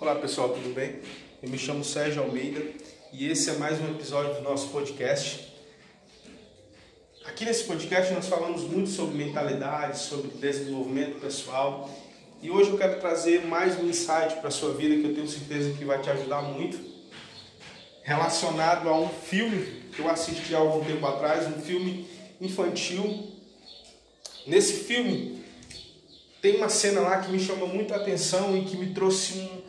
Olá pessoal, tudo bem? Eu me chamo Sérgio Almeida e esse é mais um episódio do nosso podcast. Aqui nesse podcast nós falamos muito sobre mentalidade, sobre desenvolvimento pessoal e hoje eu quero trazer mais um insight para a sua vida que eu tenho certeza que vai te ajudar muito, relacionado a um filme que eu assisti há algum tempo atrás, um filme infantil. Nesse filme tem uma cena lá que me chamou muita atenção e que me trouxe um,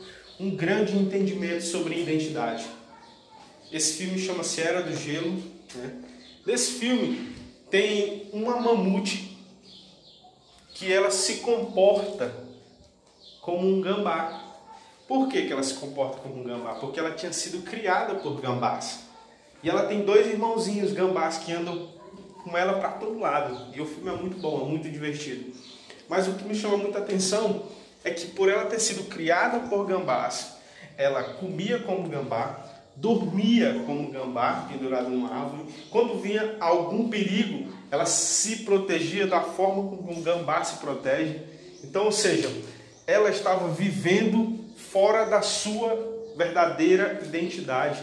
um grande entendimento sobre identidade. Esse filme chama-se Era do Gelo. Né? Nesse filme tem uma mamute que ela se comporta como um gambá. Por que, que ela se comporta como um gambá? Porque ela tinha sido criada por gambás. E ela tem dois irmãozinhos gambás que andam com ela para todo lado. E o filme é muito bom, é muito divertido. Mas o que me chama muita atenção é que por ela ter sido criada por gambás, ela comia como gambá, dormia como gambá, pendurada numa árvore. Quando vinha algum perigo, ela se protegia da forma como um gambá se protege. Então, ou seja, ela estava vivendo fora da sua verdadeira identidade.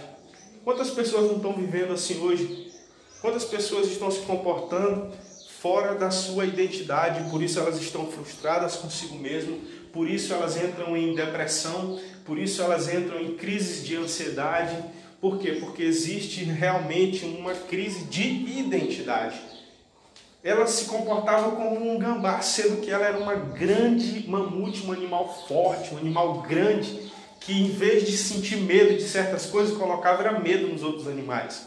Quantas pessoas não estão vivendo assim hoje? Quantas pessoas estão se comportando fora da sua identidade, por isso elas estão frustradas consigo mesmo, por isso elas entram em depressão, por isso elas entram em crises de ansiedade. Por quê? Porque existe realmente uma crise de identidade. Ela se comportava como um gambá, sendo que ela era uma grande mamute, um animal forte, um animal grande, que em vez de sentir medo de certas coisas, colocava medo nos outros animais.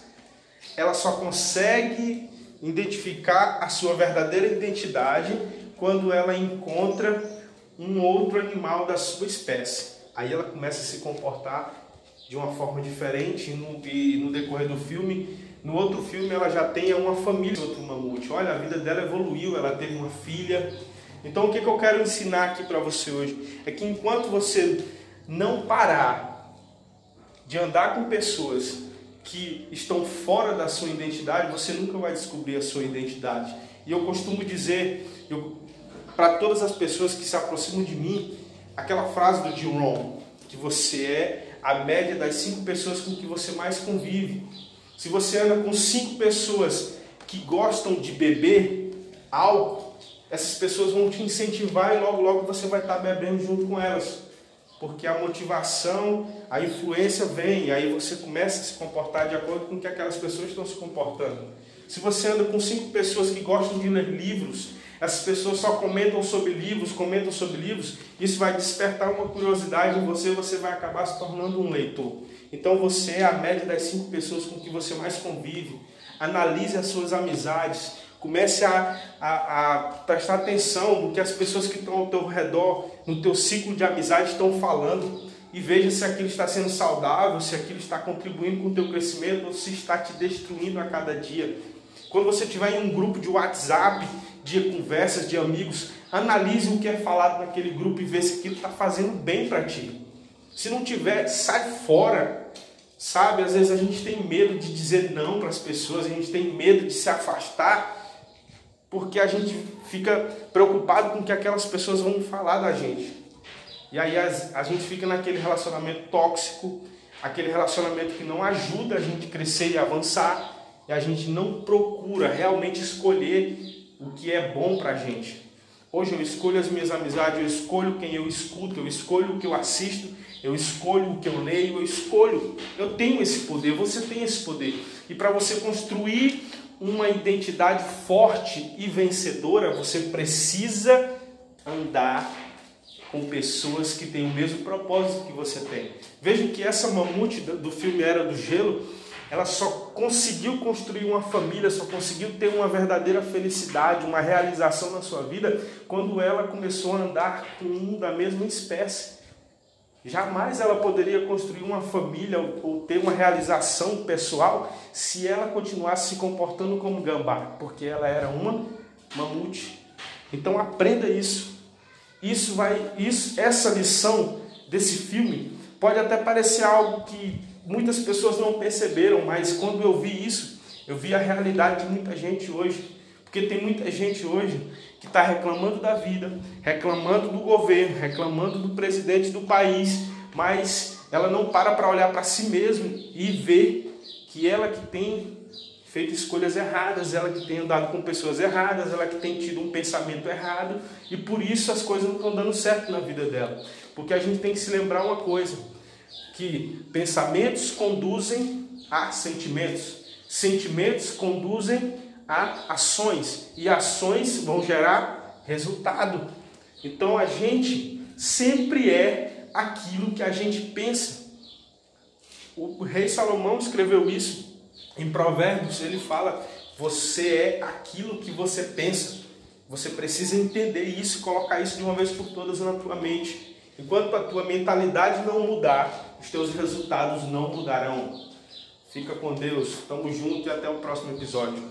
Ela só consegue identificar a sua verdadeira identidade quando ela encontra um outro animal da sua espécie. Aí ela começa a se comportar de uma forma diferente no, e no decorrer do filme, no outro filme ela já tem uma família, outro mamute. Olha, a vida dela evoluiu, ela teve uma filha. Então o que, que eu quero ensinar aqui para você hoje é que enquanto você não parar de andar com pessoas que estão fora da sua identidade, você nunca vai descobrir a sua identidade. E eu costumo dizer para todas as pessoas que se aproximam de mim, aquela frase do Jim Rohn, que você é a média das cinco pessoas com que você mais convive. Se você anda com cinco pessoas que gostam de beber álcool, essas pessoas vão te incentivar e logo logo você vai estar bebendo junto com elas porque a motivação, a influência vem, e aí você começa a se comportar de acordo com o que aquelas pessoas estão se comportando. Se você anda com cinco pessoas que gostam de ler livros, essas pessoas só comentam sobre livros, comentam sobre livros, isso vai despertar uma curiosidade em você, você vai acabar se tornando um leitor. Então você é a média das cinco pessoas com que você mais convive. Analise as suas amizades, Comece a, a, a, prestar atenção no que as pessoas que estão ao teu redor, no teu ciclo de amizade estão falando e veja se aquilo está sendo saudável, se aquilo está contribuindo com o teu crescimento ou se está te destruindo a cada dia. Quando você estiver em um grupo de WhatsApp, de conversas, de amigos, analise o que é falado naquele grupo e veja se aquilo está fazendo bem para ti. Se não tiver, sai fora. Sabe, às vezes a gente tem medo de dizer não para as pessoas, a gente tem medo de se afastar porque a gente fica preocupado com o que aquelas pessoas vão falar da gente. E aí a, gente fica naquele relacionamento tóxico, aquele relacionamento que não ajuda a gente crescer e avançar, e a gente não procura realmente escolher o que é bom pra gente. Hoje eu escolho as minhas amizades, eu escolho quem eu escuto, eu escolho o que eu assisto, eu escolho o que eu leio, eu escolho. Eu tenho esse poder, você tem esse poder. E para você construir uma identidade forte e vencedora, você precisa andar com pessoas que têm o mesmo propósito que você tem. Veja que essa mamute do filme Era do Gelo, ela só conseguiu construir uma família, só conseguiu ter uma verdadeira felicidade, uma realização na sua vida, quando ela começou a andar com um da mesma espécie. Jamais ela poderia construir uma família ou ter uma realização pessoal se ela continuasse se comportando como gambá, porque ela era uma mamute. Então aprenda isso. Isso vai, isso, essa lição desse filme pode até parecer algo que muitas pessoas não perceberam, mas quando eu vi isso, eu vi a realidade de muita gente hoje. Porque tem muita gente hoje que está reclamando da vida, reclamando do governo, reclamando do presidente do país, mas ela não para para olhar para si mesma e ver que ela que tem feito escolhas erradas, ela que tem andado com pessoas erradas, ela que tem tido um pensamento errado e por isso as coisas não estão dando certo na vida dela. Porque a gente tem que se lembrar uma coisa, que pensamentos conduzem a sentimentos, sentimentos conduzem a ações e ações vão gerar resultado. Então a gente sempre é aquilo que a gente pensa. O rei Salomão escreveu isso em Provérbios, ele fala: você é aquilo que você pensa. Você precisa entender isso e colocar isso de uma vez por todas na tua mente. Enquanto a tua mentalidade não mudar, os teus resultados não mudarão. Fica com Deus, tamo junto e até o próximo episódio.